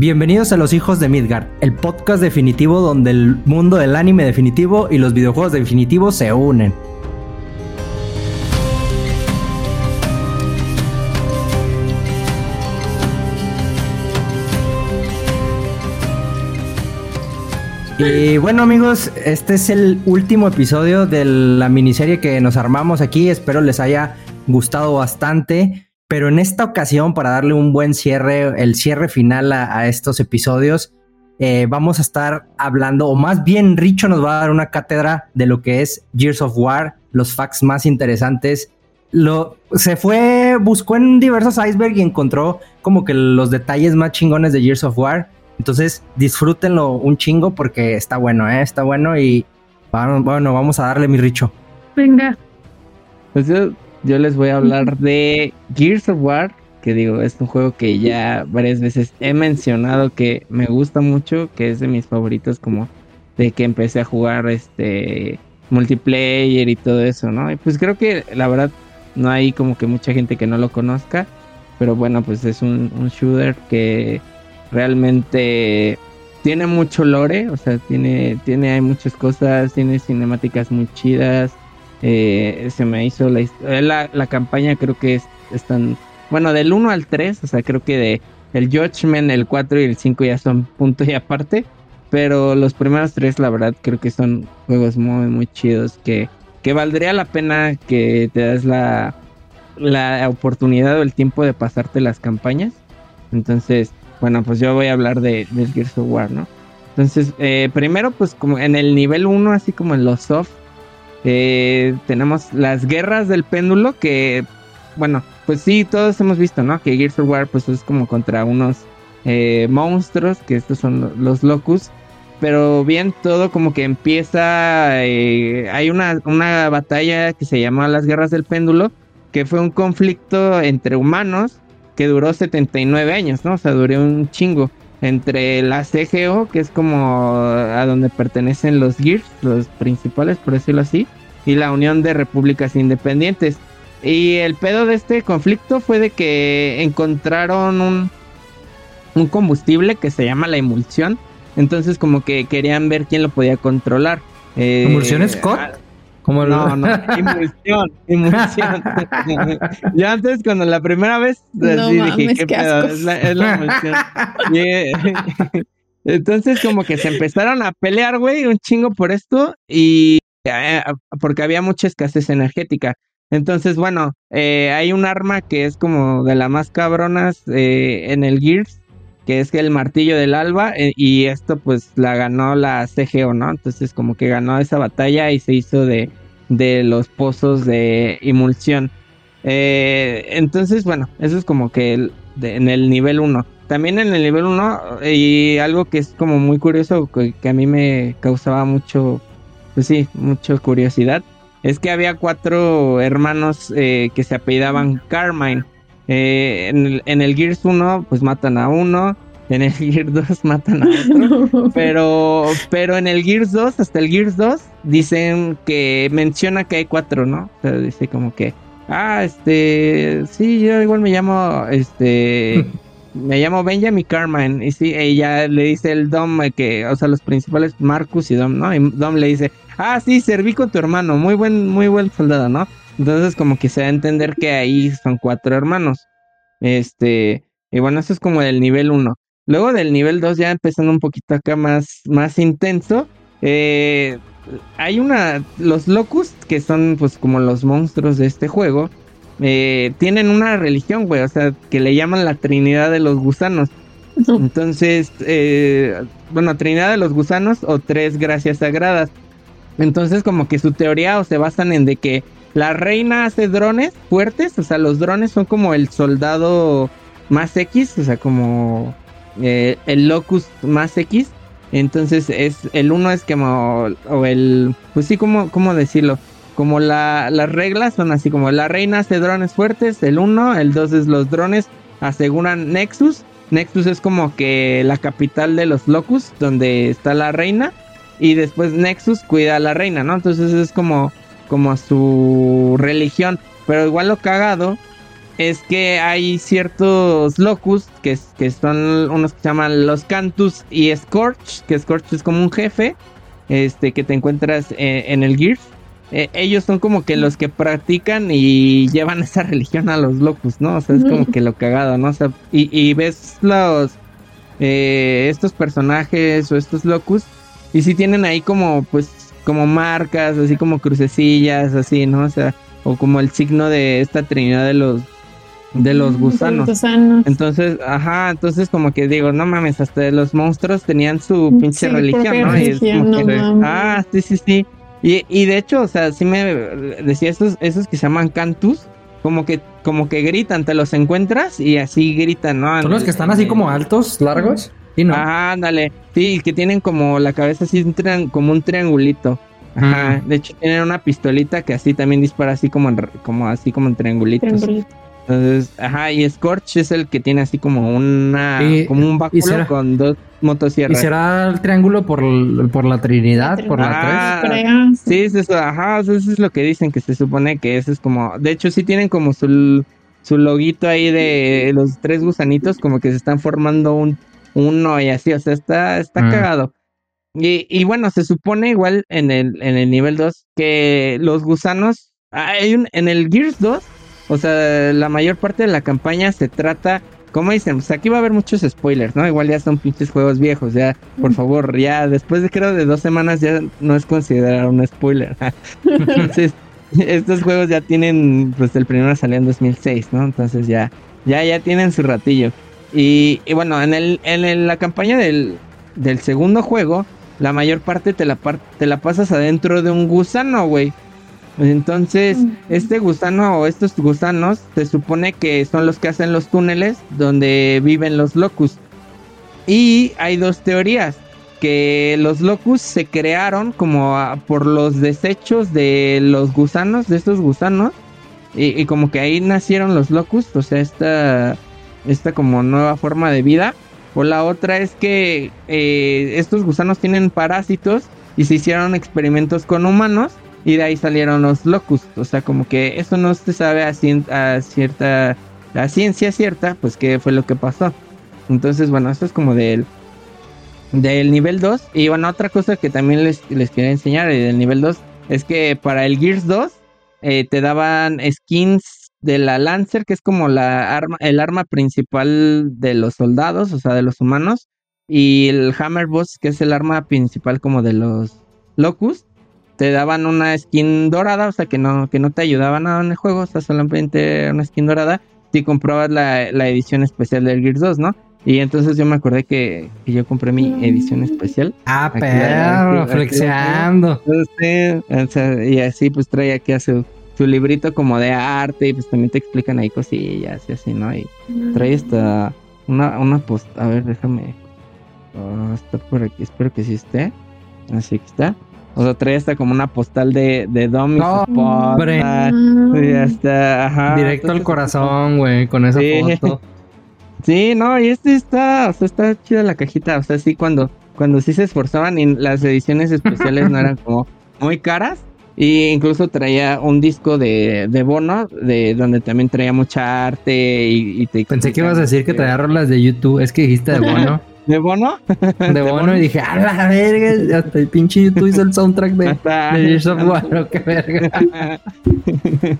Bienvenidos a Los Hijos de Midgard, el podcast definitivo donde el mundo del anime definitivo y los videojuegos definitivos se unen. Y bueno amigos, este es el último episodio de la miniserie que nos armamos aquí. Espero les haya gustado bastante. Pero en esta ocasión, para darle un buen cierre, el cierre final a, estos episodios, eh, vamos a estar hablando, o más bien Richo nos va a dar una cátedra de lo que es Gears of War, los facts más interesantes. Lo, se fue, buscó en diversos icebergs y encontró como que los detalles más chingones de Gears of War. Entonces disfrútenlo un chingo porque está bueno, ¿eh? está bueno y bueno, vamos a darle mi Richo. Venga. Pues yo yo les voy a hablar de Gears of War, que digo, es un juego que ya varias veces he mencionado que me gusta mucho, que es de mis favoritos como de que empecé a jugar este multiplayer y todo eso, ¿no? Y pues creo que la verdad no hay como que mucha gente que no lo conozca, pero bueno, pues es un, un shooter que realmente tiene mucho lore, o sea, tiene, tiene hay muchas cosas, tiene cinemáticas muy chidas, eh, se me hizo la, eh, la, la campaña, creo que es, están, bueno, del 1 al 3, o sea, creo que de el Judgment, el 4 y el 5 ya son punto y aparte, pero los primeros tres, la verdad, creo que son juegos muy, muy chidos, que, que valdría la pena que te das la, la oportunidad o el tiempo de pasarte las campañas. Entonces, bueno, pues yo voy a hablar de, del Gears of War, ¿no? Entonces, eh, primero, pues como en el nivel 1, así como en los soft, eh, tenemos las guerras del péndulo que, bueno, pues sí, todos hemos visto, ¿no? Que Gears of War pues es como contra unos eh, monstruos, que estos son los locus. Pero bien, todo como que empieza, eh, hay una, una batalla que se llama las guerras del péndulo, que fue un conflicto entre humanos que duró 79 años, ¿no? O sea, duró un chingo entre la CGO, que es como a donde pertenecen los Gears, los principales, por decirlo así, y la Unión de Repúblicas Independientes. Y el pedo de este conflicto fue de que encontraron un, un combustible que se llama la emulsión. Entonces como que querían ver quién lo podía controlar. Eh, ¿Emulsión Scott? Ah, no, no, emulsión, emulsión. Yo antes, cuando la primera vez, dije, ¿qué, pedo? Es la, emulsión. entonces, como que se empezaron a pelear, güey, un chingo por esto y eh, porque había mucha escasez energética. Entonces, bueno, eh, hay un arma que es como de las más cabronas eh, en el Gears, que es el martillo del alba, y esto pues la ganó la CGO, ¿no? Entonces como que ganó esa batalla y se hizo de, de los pozos de emulsión. entonces, bueno, eso es como que en el nivel 1. También en el nivel 1, y algo que es como muy curioso, que a m ม me causaba mucho pues sí, mucha curiosidad. Es que había cuatro hermanos eh, que se apellidaban Carmine. Eh, en, el, en, el, Gears 1, pues matan a uno. En el Gears 2 matan a otro. Pero, pero en el Gears 2, hasta el Gears 2, dicen que menciona que hay cuatro, ¿no? O sea, dice como que, ah, este, sí, yo igual me llamo, este, me llamo Benjamin Carmine. Y sí, ella le dice el Dom que, o sea, los principales, Marcus y Dom, ¿no? Y Dom le dice, ah, sí, serví con tu hermano, muy buen, muy buen soldado, ¿no? Entonces como que se da a entender que ahí son cuatro hermanos. Este, y bueno, eso es como del nivel 1. Luego del nivel 2 ya empezando un poquito acá más, más intenso. Eh, hay una, los locus, que son pues como los monstruos de este juego, eh, tienen una religión, güey, o sea, que le llaman la Trinidad de los gusanos. Entonces, eh, bueno, Trinidad de los gusanos o tres gracias sagradas. Entonces como que su teoría o se basan en de que la reina hace drones fuertes, o sea, los drones son como el soldado más X, o sea, como eh, el locus más X. Entonces es el uno es como o el pues sí como cómo decirlo, como la, las reglas son así como la reina hace drones fuertes, el uno, el dos es los drones aseguran Nexus. Nexus es como que la capital de los locus donde está la reina y después Nexus cuida a la reina, ¿no? Entonces es como, como su religión. Pero igual lo cagado es que hay ciertos locus que, que son unos que se llaman los Cantus y Scorch, que Scorch es como un jefe este, que te encuentras eh, en el Gears. Eh, ellos son como que los que practican y llevan esa religión a los locus, ¿no? O sea, es como que lo cagado, ¿no? O sea, y, y ves los eh, estos personajes o estos locus y si tienen ahí como pues como marcas, así como crucecillas, así, ¿no? O sea, o como el signo de esta trinidad de los de los gusanos. Entonces, ajá, entonces como que digo, no mames, hasta los monstruos tenían su pinche religión, ¿no? y es como que, ah, sí, sí, sí. Y, y, de hecho, o sea, sí me decía esos, esos que se llaman cantus, como que, como que gritan, te los encuentras y así gritan, ¿no? Son los que están así como altos, largos. Sí, ¿no? Ah, ándale. Sí, que tienen como la cabeza así como un triangulito. Ajá. De hecho, tienen una pistolita que así también dispara así como, como así como en triangulitos. Entonces, ajá, y Scorch es el que tiene así como una como un báculo con dos motosierras. ¿Y será el triángulo por, por la Trinidad, por la tres? Sí, es eso, ajá, eso es lo que dicen que se supone que ese es como, de hecho sí tienen como su su loguito ahí de los tres gusanitos como que se están formando un uno y así, o sea, está está mm. cagado. Y, y bueno, se supone igual en el en el nivel 2 que los gusanos hay un en el Gears 2 o sea, la mayor parte de la campaña se trata, como dicen, pues aquí va a haber muchos spoilers, ¿no? Igual ya son pinches juegos viejos, ya, por favor, ya después de creo de dos semanas ya no es considerado un spoiler. Entonces, estos juegos ya tienen, pues el primero salió en 2006, ¿no? Entonces ya, ya, ya tienen su ratillo. Y, y bueno, en, el, en la campaña del, del segundo juego, la mayor parte te la, te la pasas adentro de un gusano, güey. Entonces, este gusano o estos gusanos se supone que son los que hacen los túneles donde viven los locus. Y hay dos teorías, que los locus se crearon como por los desechos de los gusanos, de estos gusanos, y, como que ahí nacieron los locus, o sea, esta, esta como nueva forma de vida. O la otra es que eh, estos gusanos tienen parásitos y se hicieron experimentos con humanos y de ahí salieron los locus. O sea, como que eso no se sabe a, cierta, ciencia cierta, pues qué fue lo que pasó. Entonces, bueno, esto es como del, del nivel 2. Y bueno, otra cosa que también les, les quería enseñar del nivel 2 es que para el Gears 2 eh, te daban skins de la Lancer, que es como la arma, el arma principal de los soldados, o sea, de los humanos. Y el Hammer Boss, que es el arma principal como de los Locust te daban una skin dorada, o sea que no, que no te ayudaba nada en el juego, o sea, solamente una skin dorada si comprabas la, edición especial del Gears 2, ¿no? Y entonces yo me acordé que, yo compré mi edición especial. Ah, perro, flexeando. y así pues trae aquí a su, librito como de arte y pues también te explican ahí cosillas y así, ¿no? Y trae esta, una, una post, a ver, déjame. Oh, está por aquí, espero que sí esté. Así que está. O sea, trae hasta como una postal de, de Dom y no, hombre. está, Directo al corazón, güey, con esa foto. Sí, no, y este está, o sea, está chida la cajita. O sea, sí, cuando, cuando sí se esforzaban y las ediciones especiales no eran como muy caras. Y incluso traía un disco de, de bono, de donde también traía mucha arte y, te Pensé que ibas a decir que traía rolas de YouTube, es que dijiste de bono. ¿De Bono? De Bono y dije, a la verga, hasta el pinche YouTube hizo el soundtrack de, Gears of War, qué verga.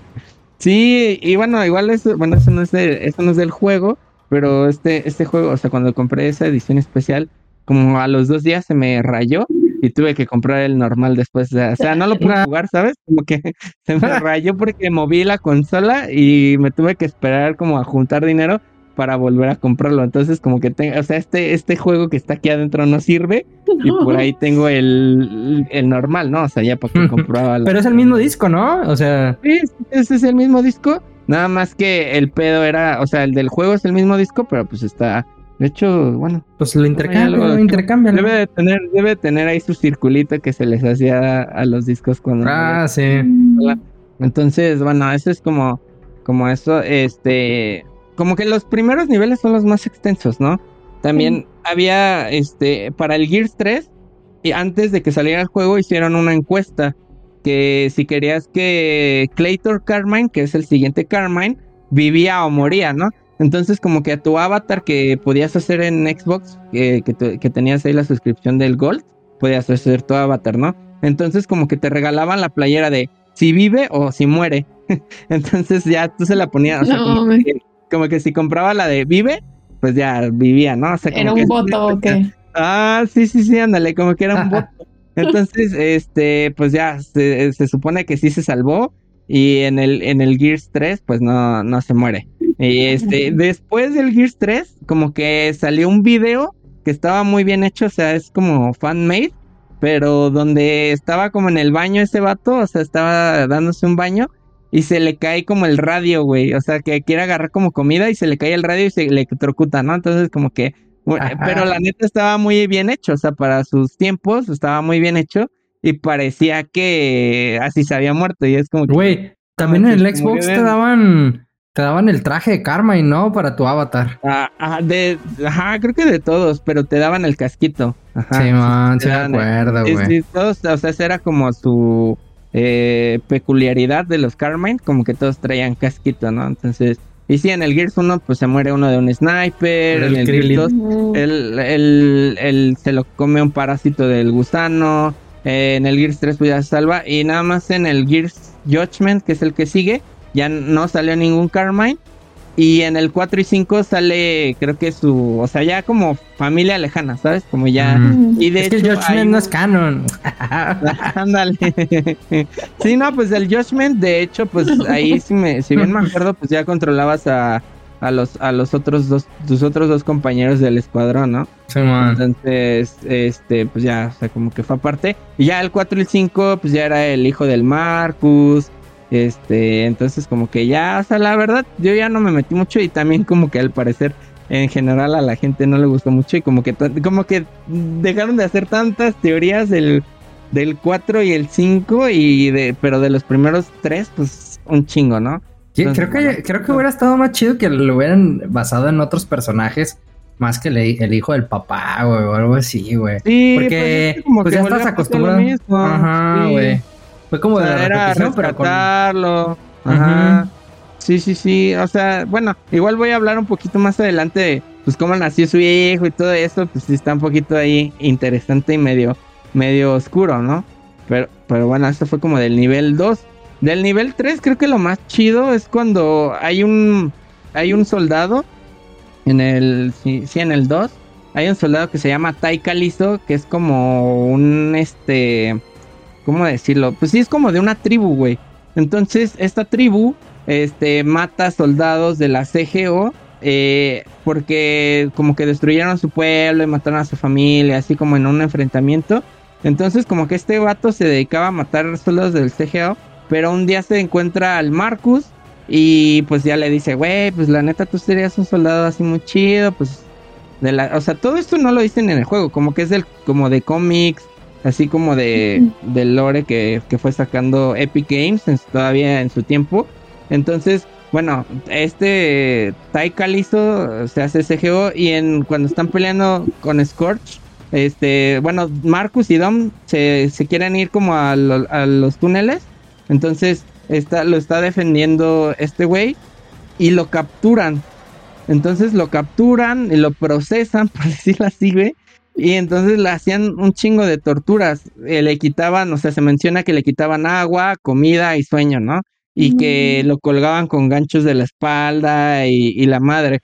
Sí, y bueno, igual eso, bueno, eso no es de, eso no es del juego, pero este, este juego, o sea, cuando compré esa edición especial, como a los dos días se me rayó y tuve que comprar el normal después. O sea, no lo pude jugar, ¿sabes? Como que se me rayó porque moví la consola y me tuve que esperar como a juntar dinero para volver a comprarlo. Entonces, como que tengo, o sea, este, este juego que está aquí adentro no sirve y por ahí tengo el, el normal, ¿no? O sea, ya para que compraba. Pero es el mismo disco, ¿no? O sea. Sí, ese es el mismo disco. Nada más que el pedo era, o sea, el del juego es el mismo disco, pero pues está. De hecho, bueno. Pues lo intercambia, Debe de tener, debe tener ahí su circulito que se les hacía a los discos cuando. Ah, sí. Entonces, bueno, eso es como, como eso, este, como que los primeros niveles son los más extensos, ¿no? También había, este, para el Gears 3, y antes de que saliera el juego, hicieron una encuesta que si querías que Claytor Carmine, que es el siguiente Carmine, vivía o moría, ¿no? Entonces como que a tu avatar que podías hacer en Xbox, que, que, tenías ahí la suscripción del Gold, podías hacer tu avatar, ¿no? Entonces como que te regalaban la playera de si vive o si muere. Entonces ya tú se la ponías, o sea, como, que, si compraba la de vive, pues ya vivía, ¿no? O sea, ¿Era un voto o qué? Ah, sí, sí, sí, ándale, como que era un voto. Entonces, este, pues ya se, se, supone que sí se salvó y en el, en el Gears 3, pues no, no se muere. Y este, después del Gears 3, como que salió un video que estaba muy bien hecho, o sea, es como fan-made, pero donde estaba como en el baño ese vato, o sea, estaba dándose un baño y se le cae como el radio, güey, o sea, que quiere agarrar como comida y se le cae el radio y se le electrocuta, ¿no? Entonces, como que, pero la neta estaba muy bien hecho, o sea, para sus tiempos estaba muy bien hecho y parecía que así se había muerto y es como que... Güey, también en el Xbox te daban te daban el traje de Carmine, ¿no? Para tu avatar. Ah, ajá, de, ajá, creo que de todos, pero te daban el casquito. Ajá, sí, man, se me acuerdo, güey. Sí, todos, o sea, esa era como su eh, peculiaridad de los Carmine, como que todos traían casquito, ¿no? Entonces, y sí, en el Gears 1, pues se muere uno de un sniper, en el Gears 2, él, se lo come un parásito del gusano, eh, en el Gears 3 pues ya se salva, y nada más en el Gears Judgment, que es el que sigue, ya no salió ningún Carmine. Y en el 4 y 5 sale, creo que su, o sea, ya como familia lejana, ¿sabes? Como ya. Y de es hecho, que el Judgment no es canon. Ándale. sí, no, pues el Judgment, de hecho, pues ahí, si, me, si bien me acuerdo, pues ya controlabas a, a los, a los otros dos, tus otros dos compañeros del escuadrón, ¿no? Sí, man. Entonces, este, pues ya, o sea, como que fue aparte. Y ya el 4 y el 5, pues ya era el hijo del Marcus. Este, entonces como que ya, o sea, la verdad, yo ya no me metí mucho y también como que al parecer en general a la gente no le gustó mucho y como que como que dejaron de hacer tantas teorías del, del 4 y el 5 y de pero de los primeros 3 pues un chingo, ¿no? creo que creo que hubiera estado más chido que lo hubieran basado en otros personajes más que el, hijo del papá, güey, o algo así, güey. Sí, porque pues, pues ya estás acostumbrado. Ajá, güey. Fue como de la era rescatarlo. Ajá. Sí, sí, sí. O sea, bueno, igual voy a hablar un poquito más adelante de pues cómo nació su hijo y todo eso, pues sí está un poquito ahí interesante y medio, medio oscuro, ¿no? Pero, pero bueno, esto fue como del nivel 2. Del nivel 3 creo que lo más chido es cuando hay un hay un soldado en el sí, sí en el 2 hay un soldado que se llama Tai Kalisto, que es como un este ¿cómo decirlo? Pues sí, es como de una tribu, güey. Entonces, esta tribu, este, mata soldados de la CGO, eh, porque como que destruyeron su pueblo y mataron a su familia, así como en un enfrentamiento. Entonces, como que este vato se dedicaba a matar soldados del CGO, pero un día se encuentra al Marcus y pues ya le dice, güey, pues la neta tú serías un soldado así muy chido, pues de la, o sea, todo esto no lo dicen en el juego, como que es del, como de cómics, así como de del lore que, fue sacando Epic Games todavía en su tiempo. Entonces, bueno, este Tai Kalisto se hace CGO y en cuando están peleando con Scorch, este, bueno, Marcus y Dom se, quieren ir como a, a, los túneles. Entonces, está, lo está defendiendo este güey y lo capturan. Entonces lo capturan y lo procesan, por decirlo así, güey. Y entonces le hacían un chingo de torturas. Eh, le quitaban, o sea, se menciona que le quitaban agua, comida y sueño, ¿no? Y que lo colgaban con ganchos de la espalda y, la madre.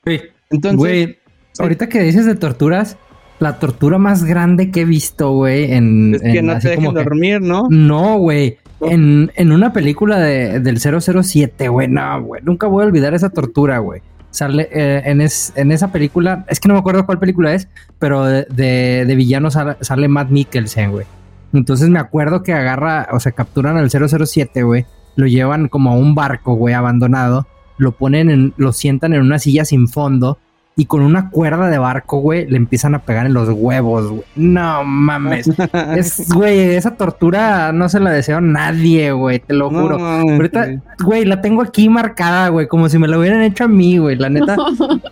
Entonces. Güey, ahorita que dices de torturas, la tortura más grande que he visto, güey, en. Es que no te dejen dormir, ¿no? No, güey. En, en, una película de, del 007, güey, no, güey. Nunca voy a olvidar esa tortura, güey sale eh, en, en, esa película, es que no me acuerdo cuál película es, pero de, de, villano sale, Matt Mikkelsen, güey. Entonces me acuerdo que agarra, o sea, capturan al 007, güey, lo llevan como a un barco, güey, abandonado, lo ponen en, lo sientan en una silla sin fondo y con una cuerda de barco, güey, le empiezan a pegar en los huevos, güey. No mames. es, güey, esa tortura no se la deseo a nadie, güey, te lo juro. Ahorita, güey, la tengo aquí marcada, güey, como si me la hubieran hecho a mí, güey. La neta,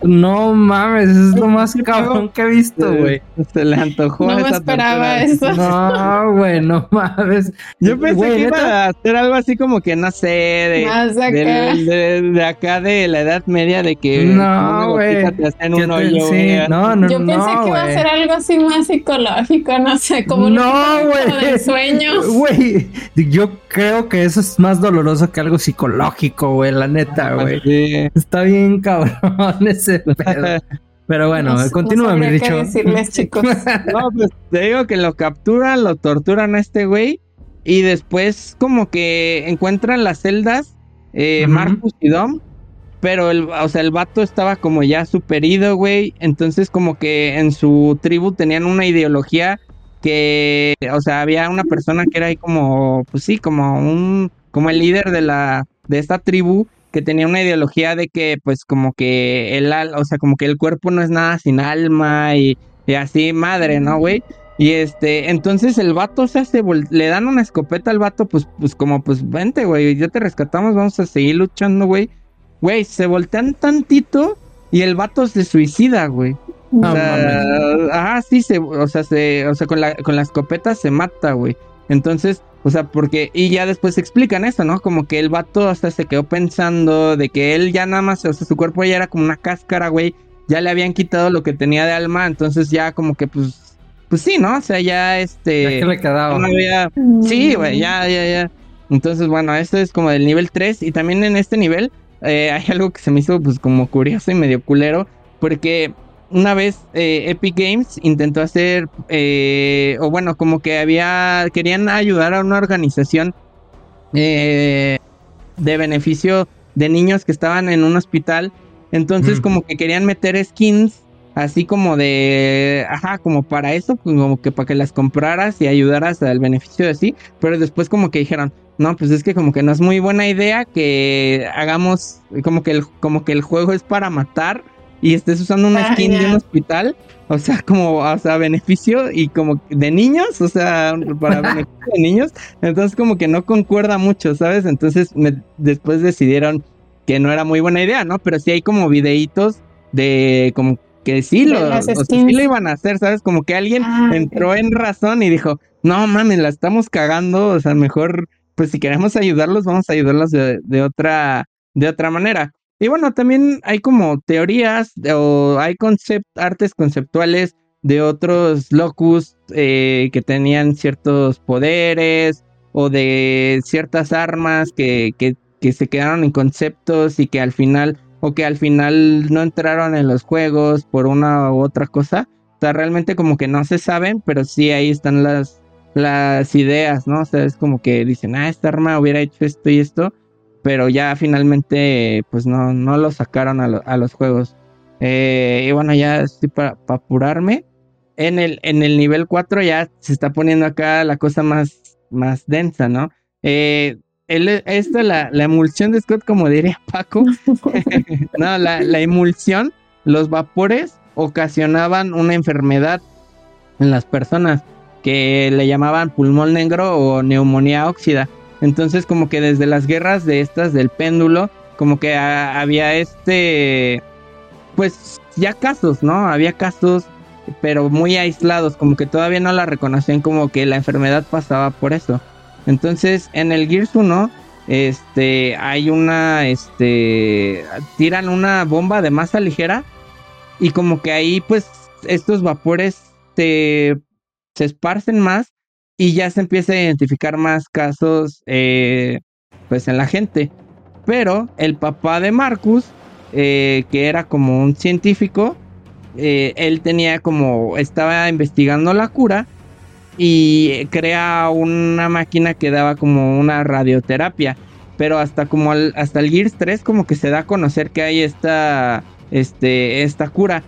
no mames, es lo más cabrón que he visto, güey. Se le antojó. No me esperaba eso. No, güey, no mames. Yo pensé que iba a hacer algo así como que, no sé, de, de, acá de la Edad Media, de que... No, güey en un hoyo. no, no, Yo pensé que iba a ser algo así más psicológico, no sé, como no, güey. de sueños. Güey, yo creo que eso es más doloroso que algo psicológico, güey, la neta, güey. Está bien cabrón ese pedo. Pero bueno, continúa, mi dicho. decirles, chicos. no, pues te digo que lo capturan, lo torturan a este güey y después como que encuentran las celdas eh, Marcus y Dom pero el, o sea, el vato estaba como ya superido, güey. Entonces, como que en su tribu tenían una ideología que, o sea, había una persona que era ahí como, pues sí, como un, como el líder de la, de esta tribu, que tenía una ideología de que, pues, como que el, o sea, como que el cuerpo no es nada sin alma y, así, madre, ¿no, güey? Y este, entonces el vato, o sea, se le dan una escopeta al vato, pues, pues como, pues, vente, güey, ya te rescatamos, vamos a seguir luchando, güey. Güey, se voltean tantito y el vato se suicida, güey. O sea, ajá, sí, se, o sea, se, o sea, con la, con la escopeta se mata, güey. Entonces, o sea, porque, y ya después se explican esto, ¿no? Como que el vato hasta se quedó pensando de que él ya nada más, o sea, su cuerpo ya era como una cáscara, güey. Ya le habían quitado lo que tenía de alma, entonces ya como que, pues, pues sí, ¿no? O sea, ya este. Ya que le quedaba. Sí, güey, ya, ya, ya. Entonces, bueno, esto es como del nivel 3. Y también en este nivel eh, hay algo que se me hizo pues como curioso y medio culero, porque una vez eh, Epic Games intentó hacer, eh, o bueno, como que había, querían ayudar a una organización de beneficio de niños que estaban en un hospital, entonces como que querían meter skins así como de, ajá, como para eso, como que para que las compraras y ayudaras al beneficio de sí, pero después como que dijeron, no, pues es que como que no es muy buena idea que hagamos como que el, como que el juego es para matar y estés usando una ah, skin de un hospital, o sea, como, o sea, beneficio y como de niños, o sea, para beneficio de niños, entonces como que no concuerda mucho, ¿sabes? Entonces después decidieron que no era muy buena idea, ¿no? Pero sí hay como videitos de como que sí lo, sí lo iban a hacer, ¿sabes? Como que alguien ah, entró en razón y dijo, no mames, la estamos cagando, o sea, mejor pues si queremos ayudarlos, vamos a ayudarlos de, otra, de otra manera. Y bueno, también hay como teorías o hay concept, artes conceptuales de otros locus eh, que tenían ciertos poderes o de ciertas armas que, que, que, se quedaron en conceptos y que al final o que al final no entraron en los juegos por una u otra cosa. O sea, realmente como que no se saben, pero sí ahí están las, las ideas, ¿no? O sea, es como que dicen, ah, esta arma hubiera hecho esto y esto, pero ya finalmente, pues no, no lo sacaron a, los juegos. Eh, y bueno, ya estoy para apurarme. En el, en el nivel 4 ya se está poniendo acá la cosa más, más densa, ¿no? Eh, esta, la, la emulsión de Scott, como diría Paco, no, la, la emulsión, los vapores ocasionaban una enfermedad en las personas que le llamaban pulmón negro o neumonía óxida. Entonces como que desde las guerras de estas del péndulo, como que había este, pues ya casos, ¿no? Había casos, pero muy aislados, como que todavía no la reconocían como que la enfermedad pasaba por eso. Entonces en el Gears 1, este, hay una, este, tiran una bomba de masa ligera y como que ahí pues estos vapores te se esparcen más y ya se empieza a identificar más casos eh, pues en la gente. Pero el papá de Marcus, eh, que era como un científico, eh, él tenía como, estaba investigando la cura y crea una máquina que daba como una radioterapia. Pero hasta como hasta el Gears 3 como que se da a conocer que hay esta, este, esta cura.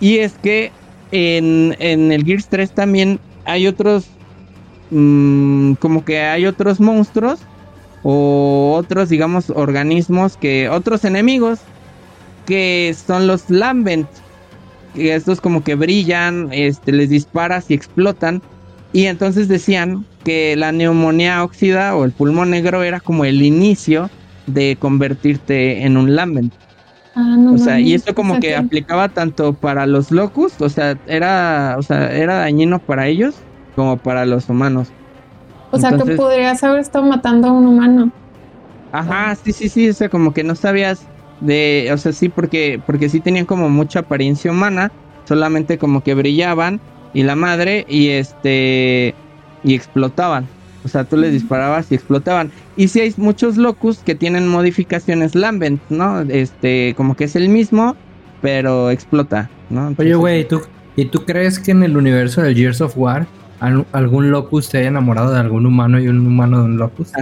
Y es que en, el Gears 3 también hay otros, mm, como que hay otros monstruos o otros, digamos, organismos que, otros enemigos que son los Lambent. que estos como que brillan, este, les disparas y explotan. Y entonces decían que la neumonía óxida o el pulmón negro era como el inicio de convertirte en un lambent. Ah, no O sea, y esto como que aplicaba tanto para los locust, o sea, era, o sea, era dañino para ellos como para los humanos. O sea, entonces- que podrías haber estado matando a un humano. Ajá, sí, sí, sí, o sea, como que no sabías de, o sea, sí, porque, porque sí tenían como mucha apariencia humana, solamente como que brillaban y la madre y este y explotaban. O sea, tú les disparabas y explotaban. Y sí hay muchos locus que tienen modificaciones Lambent, ¿no? Este, como que es el mismo, pero explota, ¿no? Oye, güey, ¿tú, ¿y tú crees que en el universo del Gears of War al- algún Locus se haya enamorado de algún humano y un humano de un Locus?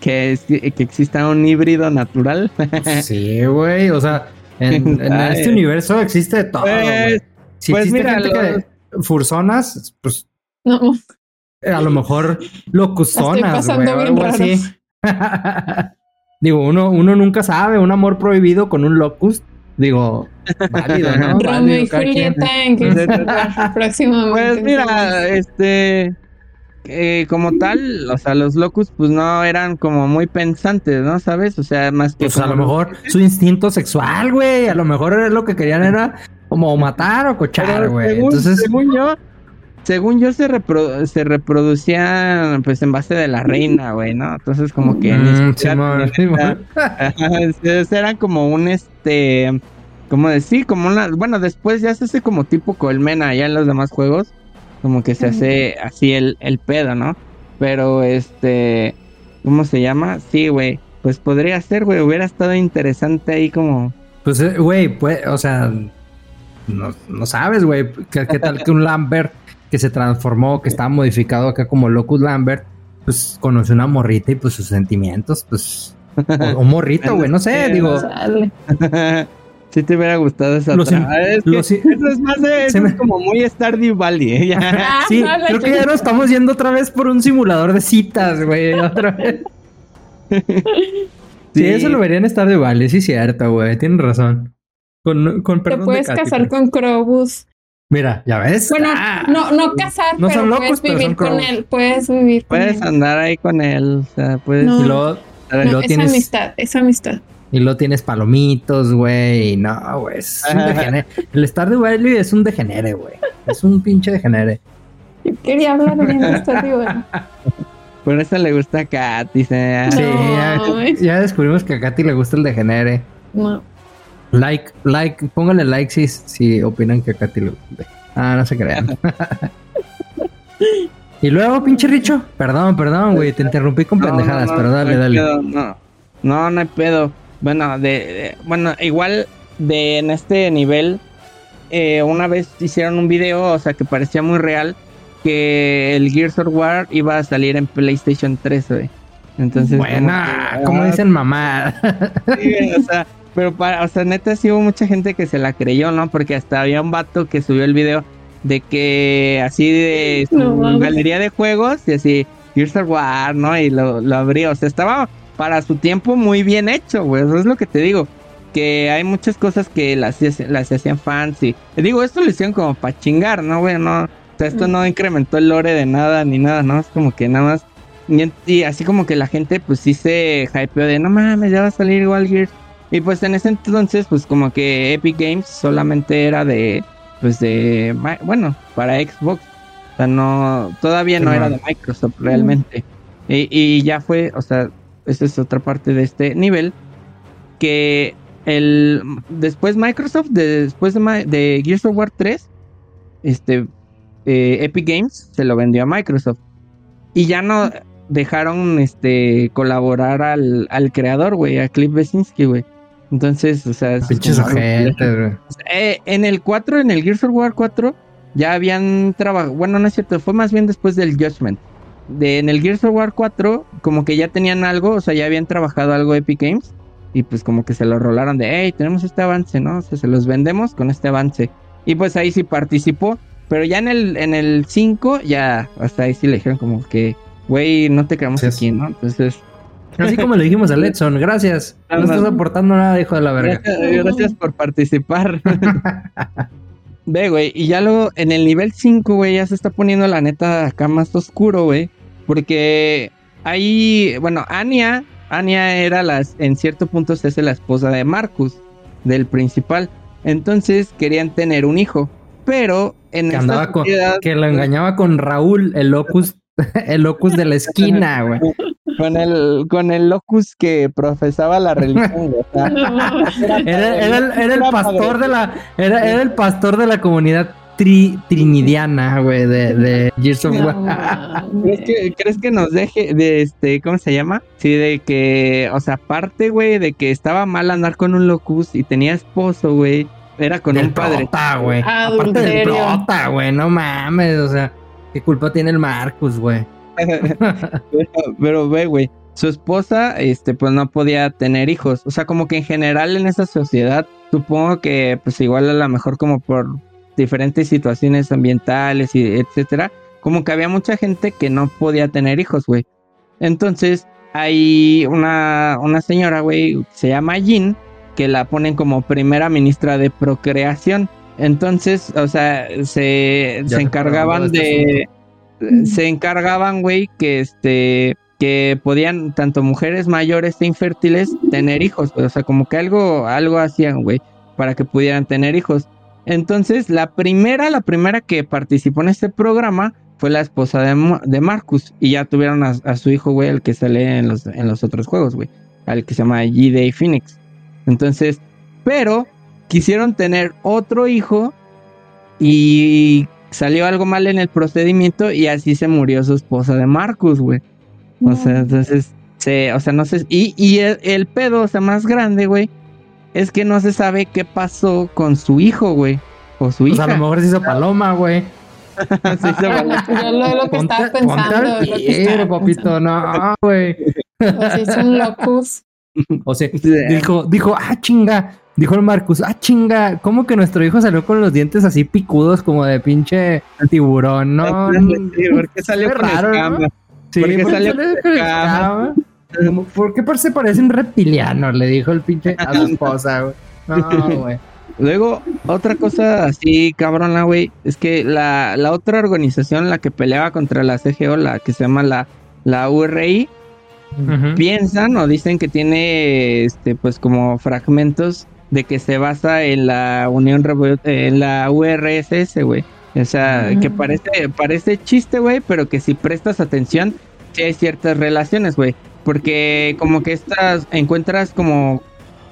que, es- que exista un híbrido natural. sí, güey, o sea, en, este universo existe de todo, güey. Pues, Si pues mira, que... Furzonas, pues No, a lo mejor locuzonas, pasando güey, algo raro. así. Digo, uno, uno nunca sabe, un amor prohibido con un Locust, digo, válido, ¿no? Romeo y. Julieta en próximamente. Pues mira, este, eh, como tal, o sea, los locus pues no eran como muy pensantes, ¿no? ¿Sabes? O sea, más que... Pues a lo mejor su instinto sexual, güey. A lo mejor era lo que querían era como matar o cochar, güey. Entonces, según yo, según yo se, repro- se reproducían pues en base de la reina, güey, ¿no? Entonces como que... Mm, Simón, eran como un este, como decir, como una, bueno, después ya se hace como tipo colmena ya en los demás juegos, como que se hace así el, el pedo, ¿no? Pero este, ¿cómo se llama? Sí, güey, pues podría ser, güey, hubiera estado interesante ahí como, Pues, eh, güey, pues, o sea, no, no sabes, güey. ¿Qué, qué tal que un Lambert que se transformó, que estaba modificado acá como Locus Lambert, pues conoció una morrita y pues sus sentimientos, pues. O, o morrito, güey, no sé, Sí, digo. Si te hubiera gustado esa Los trama. in- Es que los in- eso es más de, se eso me- es como muy Stardew Valley, ¿eh? Ya. Ah, Sí, creo que ya nos estamos yendo otra vez por un simulador de citas, güey. Otra vez. Sí, Sí. eso lo verían estar de vale, sí, cierto, güey. Tienen razón. Con, con Te puedes Katy, casar pero- con Crobus. Mira, ya ves. Bueno, Ah. no, no casar, No pero son puedes pero vivir son con Crobus. él. Puedes vivir con Puedes él. andar ahí con él, o sea, puedes... No. Y luego. No, luego es tienes- amistad, es amistad. y luego tienes palomitos, güey. y No, güey. Es un degenere. El Stardew Valley es un degenere, güey. Es un pinche degenere. Yo quería hablar bien de Stardew Valley. Por eso le gusta a Kat, dice. Sí, No, ya, ya descubrimos que a Katy le gusta el degenere. No. Like, like, pónganle like si, si opinan que a Katy le gusta. Ah, no se crean. y luego, pinche Richo. Perdón, perdón, güey. Te interrumpí con No, pendejadas, no, no, pero dale, dale. pedo, no. no, no hay pedo. Bueno, de, de- bueno, igual de en este nivel, eh, una vez hicieron un video, o sea, que parecía muy real, que el Gears of War iba a salir en PlayStation 3, güey. Entonces, Buena, como que- como dicen mamá. sí, o sea, pero para, o sea, neta sí hubo mucha gente que se la creyó, ¿no? Porque hasta había un vato que subió el video de que así de su No galería de juegos y así Gears of War, ¿no? Y lo, lo abrió, o sea, estaba para su tiempo muy bien hecho, güey, eso es lo que te digo. Que hay muchas cosas que las, las hacían fans y digo, esto lo hicieron como para chingar, ¿no, güey? No, o sea, esto no incrementó el lore de nada ni nada, ¿no? Es como que nada más y, y así como que la gente pues sí se hypeó de no mames, ya va a salir igual Gears. Y pues en ese entonces pues como que Epic Games solamente era de pues de bueno, para Xbox. O sea, no todavía no era de Microsoft realmente. Y, y ya fue, o sea, esa es otra parte de este nivel que el después Microsoft de- después de, de Gears of War 3 este eh, Epic Games se lo vendió a Microsoft y ya no dejaron este colaborar al, al creador, güey, a Cliff Besinski, güey. Entonces, o sea, Pinches. Eh, en el 4, en el Gears of War 4, ya habían trabajado, bueno, no es cierto, fue más bien después del Judgment. De, en el Gears of War 4, como que ya tenían algo, o sea, ya habían trabajado algo Epic Games. Y pues como que se lo rolaron de, hey, tenemos este avance, ¿no? O sea, se los vendemos con este avance. Y pues ahí sí participó. Pero ya en el, en el 5, ya hasta ahí sí le dijeron como que, güey, no te quedamos Sí, aquí, ¿no? Entonces, Así como le dijimos a Letson, gracias. No estás aportando nada, hijo de la verga. gracias, gracias por participar. Ve, güey, y ya luego en el nivel 5, güey, ya se está poniendo la neta acá más oscuro, güey. Porque ahí, bueno, Anya, Anya era las, en cierto punto se hace la esposa de Marcus, del principal. Entonces querían tener un hijo. Pero en Que, esta andaba con, que lo engañaba con Raúl, el locus, el locus de la esquina, güey. Con el, con el locus que profesaba la religión, güey. O sea, Era, era el, era el Era pastor de la, era, era el pastor de la comunidad tri, trinidiana, güey, de, de Gears of War. ¿Crees que, ¿Crees que nos deje de este, ¿cómo se llama? Sí, de que, o sea, aparte, güey, de que estaba mal andar con un locus y tenía esposo, güey, era con Del un padre. prota, güey. Aparte del prota, güey, no mames, o sea, ¿qué culpa tiene el Marcus, güey? pero, pero ve, güey, su esposa, este, pues no podía tener hijos. O sea, como que en general en esa sociedad, supongo que, pues igual a lo mejor como por diferentes situaciones ambientales y etcétera, como que había mucha gente que no podía tener hijos, güey. Entonces, hay una, una señora, güey, se llama Jean, que la ponen como primera ministra de procreación. Entonces, o sea, se, se encargaban de, se encargaban, güey, que este que podían tanto mujeres mayores e infértiles tener hijos, o sea, como que algo algo hacían, güey, para que pudieran tener hijos. Entonces, la primera, la primera que participó en este programa fue la esposa de, de Marcus y ya tuvieron a, a su hijo, güey, el que sale en los en los otros juegos, güey, al que se llama G-Day Phoenix. Entonces, pero quisieron tener otro hijo y salió algo mal en el procedimiento y así se murió su esposa de Marcus, güey. O sea, entonces, se, o sea, no sé, y, y el, el pedo, o sea, más grande, güey, es que no se sabe qué pasó con su hijo, güey, o su hija. a lo mejor se hizo paloma, güey. Se hizo mal. Yo lo, lo que estaba pensando. lo que estaba papito, no, güey. pensando. Pues hizo un locus. O sea, Sí. dijo, dijo, ah, chinga. Dijo el Marcus, ah, chinga. ¿Cómo que nuestro hijo salió con los dientes así picudos como de pinche tiburón? No, Sí, ¿Por qué salió con raro? ¿no? Sí, ¿Por qué ¿por qué salió con escamas? Como, ¿Por qué se parece un reptiliano? Le dijo el pinche a su esposa, güey. No, güey. Luego, otra cosa así cabrona, güey, es que la, la otra organización, la que peleaba contra la CGO, la que se llama la, la URI, piensan o dicen que tiene este pues como fragmentos de que se basa en la Unión Revo- en la URSS, güey. O sea, Mm. que parece parece chiste, güey, pero que si prestas atención sí hay ciertas relaciones, güey, porque como que estas encuentras como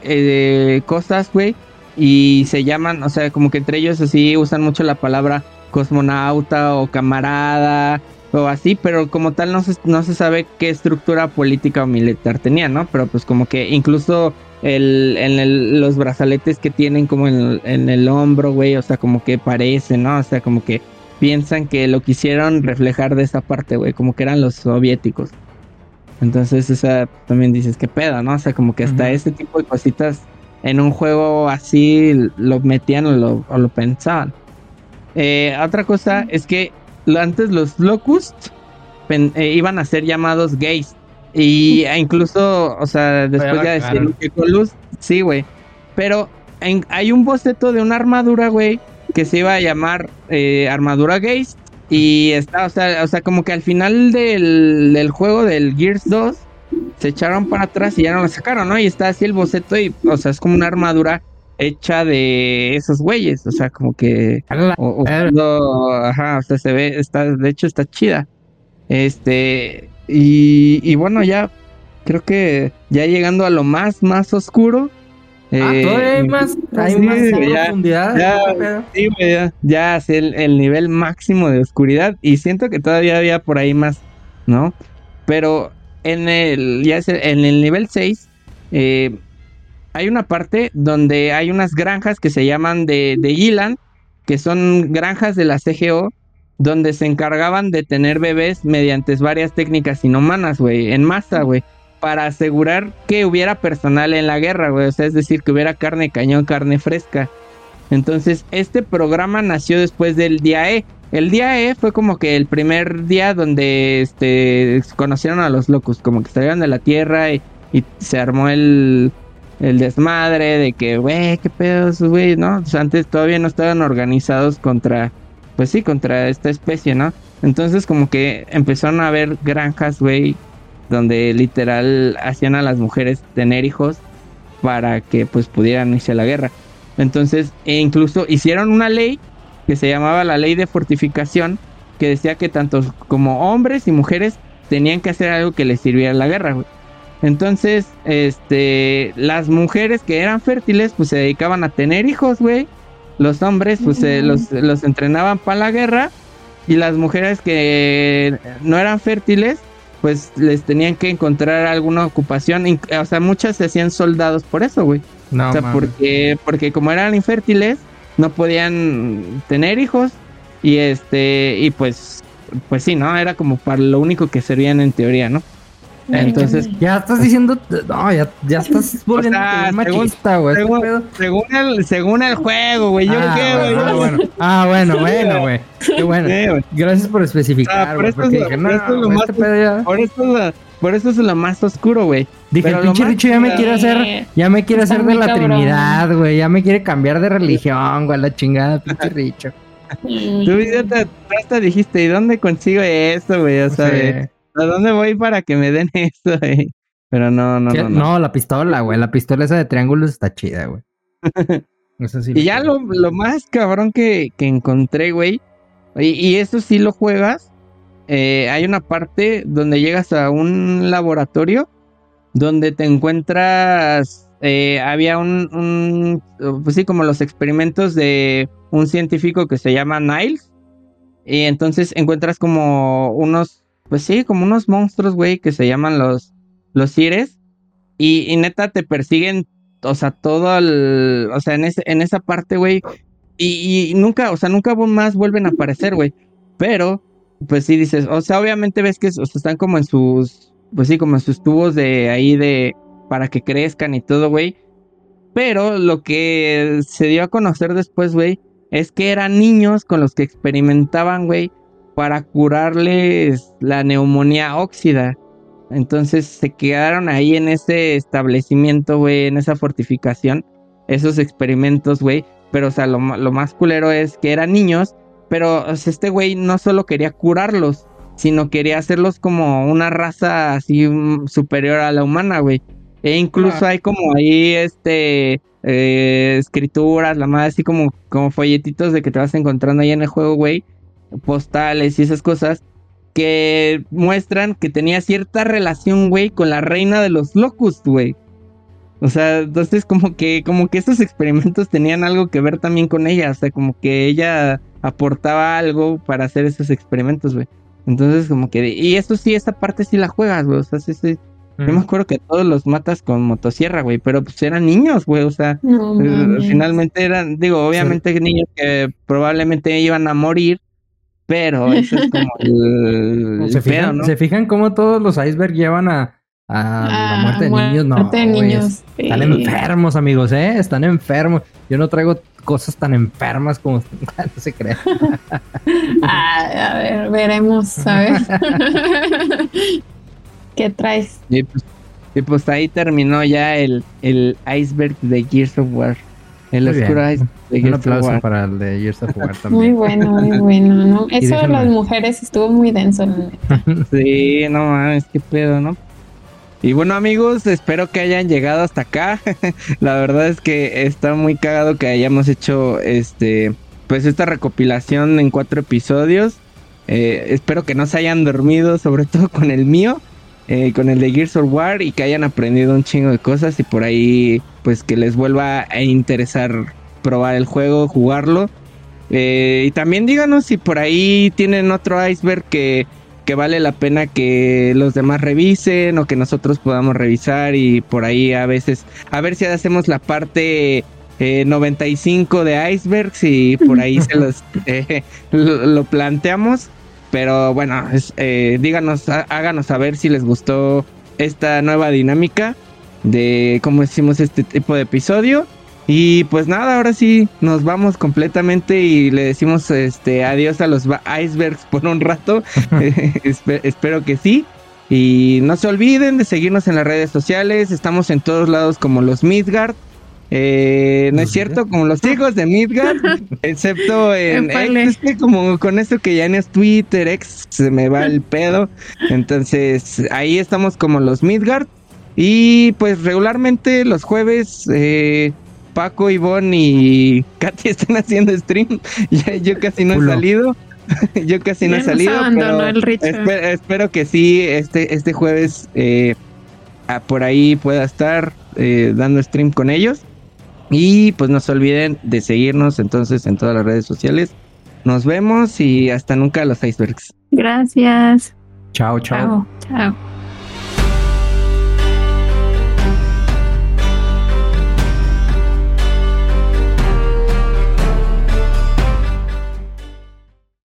eh, cosas, güey, y se llaman, o sea, como que entre ellos así usan mucho la palabra cosmonauta o camarada o así, pero como tal no se, no se sabe qué estructura política o militar tenía, ¿no? Pero pues como que incluso el, en el- los brazaletes que tienen como en, el- en el hombro, güey, o sea, como que parece, ¿no? O sea, como que piensan que lo quisieron reflejar de esa parte, güey, como que eran los soviéticos. Entonces, esa también dices, qué pedo, ¿no? O sea, como que hasta ese tipo de cositas en un juego así lo metían o lo, o lo pensaban. Eh, otra cosa es que antes los Locusts pen- eh, iban a ser llamados gays. Y e incluso, o sea, después la de que con luz, sí, güey. Pero en- hay un boceto de una armadura, güey, que se iba a llamar eh, armadura gays. Y está, o sea, o sea, como que al final del, del juego del Gears 2 se echaron para atrás y ya no la sacaron, ¿no? Y está así el boceto y, o sea, es como una armadura hecha de esos güeyes, o sea, como que o- ajá, o sea, se ve, está, de hecho está chida. Este, y, y bueno, ya creo que ya llegando a lo más, más oscuro. Ah, eh, todavía hay más, hay sí, más ya- profundidad. ya-. Sí, ya, ya es el, el nivel máximo de oscuridad y siento que todavía había por ahí más, ¿no? Pero en el, ya es el- en el nivel 6, eh, hay una parte donde hay unas granjas que se llaman de, de que son granjas de la CGO, donde se encargaban de tener bebés mediante varias técnicas inhumanas, güey, en masa, güey, para asegurar que hubiera personal en la guerra, güey, o sea, es decir, que hubiera carne cañón, carne fresca. Entonces, este programa nació después del día E. El día E fue como que el primer día donde este conocieron a los locos, como que salieron de la tierra y se armó el el desmadre de que, güey, qué pedos, güey, ¿no? antes todavía no estaban organizados contra, pues sí, contra esta especie, ¿no? Entonces como que empezaron a haber granjas, güey, donde literal hacían a las mujeres tener hijos para que pues pudieran irse a la guerra. Entonces, e incluso hicieron una ley que se llamaba la ley de fortificación, que decía que tanto como hombres y mujeres tenían que hacer algo que les sirviera a la guerra, güey. Entonces, este, las mujeres que eran fértiles, pues se dedicaban a tener hijos, güey. Los hombres, pues los, los entrenaban para la guerra. Y las mujeres que no eran fértiles, pues les tenían que encontrar alguna ocupación. O sea, muchas se hacían soldados por eso, güey. No, o sea, porque, porque como eran infértiles, no podían tener hijos. Y este, y pues, pues sí, ¿no? Era como para lo único que servían en teoría, ¿no? Entonces. Ya estás diciendo. No, ya, ya estás volviendo a machista, güey. Según, el, según el juego, güey. Yo ah, qué, güey. Ah, bueno, ah, bueno, bueno, güey. Qué bueno. Gracias por especificar. Ah, por, eso es lo más oscuro, güey. Dije, el pinche Richo ya me quiere hacer, ya me quiere hacer de la Trinidad, güey. Ya me quiere cambiar de religión, güey, la chingada, pinche Richo. Tú ya hasta dijiste, ¿y dónde consigo eso, güey? O sea, ¿A dónde voy para que me den güey? Pero no, no, no, no. la pistola, güey. La pistola esa de triángulos está chida, güey. y ya lo, más cabrón que, encontré, güey. Y, y, eso sí lo juegas. Eh, hay una parte donde llegas a un laboratorio donde te encuentras. Eh, había un, un, Pues sí, como los experimentos de un científico que se llama Niles. Y entonces encuentras como unos pues sí, como unos monstruos, güey, que se llaman los, los Cires. Y, neta te persiguen, o sea, todo el, o sea, en, ese, en esa parte, güey. Y, nunca, o sea, nunca más vuelven a aparecer, güey. Pero, pues sí dices, o sea, obviamente ves que están como en sus, pues sí, como en sus tubos de ahí de, para que crezcan y todo, güey. Pero lo que se dio a conocer después, güey, es que eran niños con los que experimentaban, güey, para curarles la neumonía óxida. Entonces se quedaron ahí en ese establecimiento, güey, en esa fortificación, esos experimentos, güey. Pero, o sea, lo, más culero es que eran niños, pero este güey no solo quería curarlos, sino quería hacerlos como una raza así mm, superior a la humana, güey. E incluso hay como ahí, este, eh, escrituras, la madre, así como, como folletitos de que te vas encontrando ahí en el juego, güey postales y esas cosas que muestran que tenía cierta relación, güey, con la reina de los locus, güey. O sea, entonces como que, como que estos experimentos tenían algo que ver también con ella. O sea, como que ella aportaba algo para hacer esos experimentos, güey. Entonces, como que, y esto sí, esta parte sí la juegas, güey. O sea, sí, sí. Yo me acuerdo que todos los matas con motosierra, güey, pero pues eran niños, güey, o sea, eh, finalmente eran, digo, obviamente niños que probablemente iban a morir, pero eso es como el, ¿Se, fijan, ¿no? ¿Se fijan cómo todos los icebergs llevan a, a la muerte de niños? No, de niños, están enfermos, amigos, ¿eh? Están enfermos. Yo no traigo cosas tan enfermas como no se cree. a ver, veremos, ver. ¿Qué traes? Pues, y pues, ahí terminó ya el, el iceberg de Gears of War. El oscuro un aplauso para el de Years of War también. Muy bueno, muy bueno, ¿no? Eso de las mujeres estuvo muy denso. sí, no mames, qué pedo, ¿no? Y bueno amigos, espero que hayan llegado hasta acá. La verdad es que está muy cagado que hayamos hecho este, pues esta recopilación en cuatro episodios. Eh, espero que no se hayan dormido, sobre todo con el mío, eh, con el de Gears of War y que hayan aprendido un chingo de cosas y por ahí, pues que les vuelva a interesar probar el juego, jugarlo. Eh, y también díganos si por ahí tienen otro iceberg que, que vale la pena que los demás revisen o que nosotros podamos revisar y por ahí a veces, a ver si hacemos la parte 95 eh, de icebergs y por ahí se los eh, lo, planteamos. Pero bueno, díganos, háganos saber si les gustó esta nueva dinámica de cómo hicimos este tipo de episodio. Y pues nada, ahora sí nos vamos completamente y le decimos este adiós a los icebergs por un rato. espero que sí. Y no se olviden de seguirnos en las redes sociales. Estamos en todos lados como los Midgard. Eh, no es cierto, como los hijos de Midgard, excepto en X, es como con esto que ya no es Twitter, X se me va el pedo. Entonces, ahí estamos como los Midgard. Y pues regularmente los jueves, eh, Paco, Ivonne y Katy están haciendo stream. yo casi no he salido. yo casi no he salido. Pero espero, que sí, este, este jueves eh, por ahí pueda estar eh, dando stream con ellos. Y pues no se olviden de seguirnos entonces en todas las redes sociales. Nos vemos y hasta nunca los icebergs. Gracias. chao. Chao. Chao.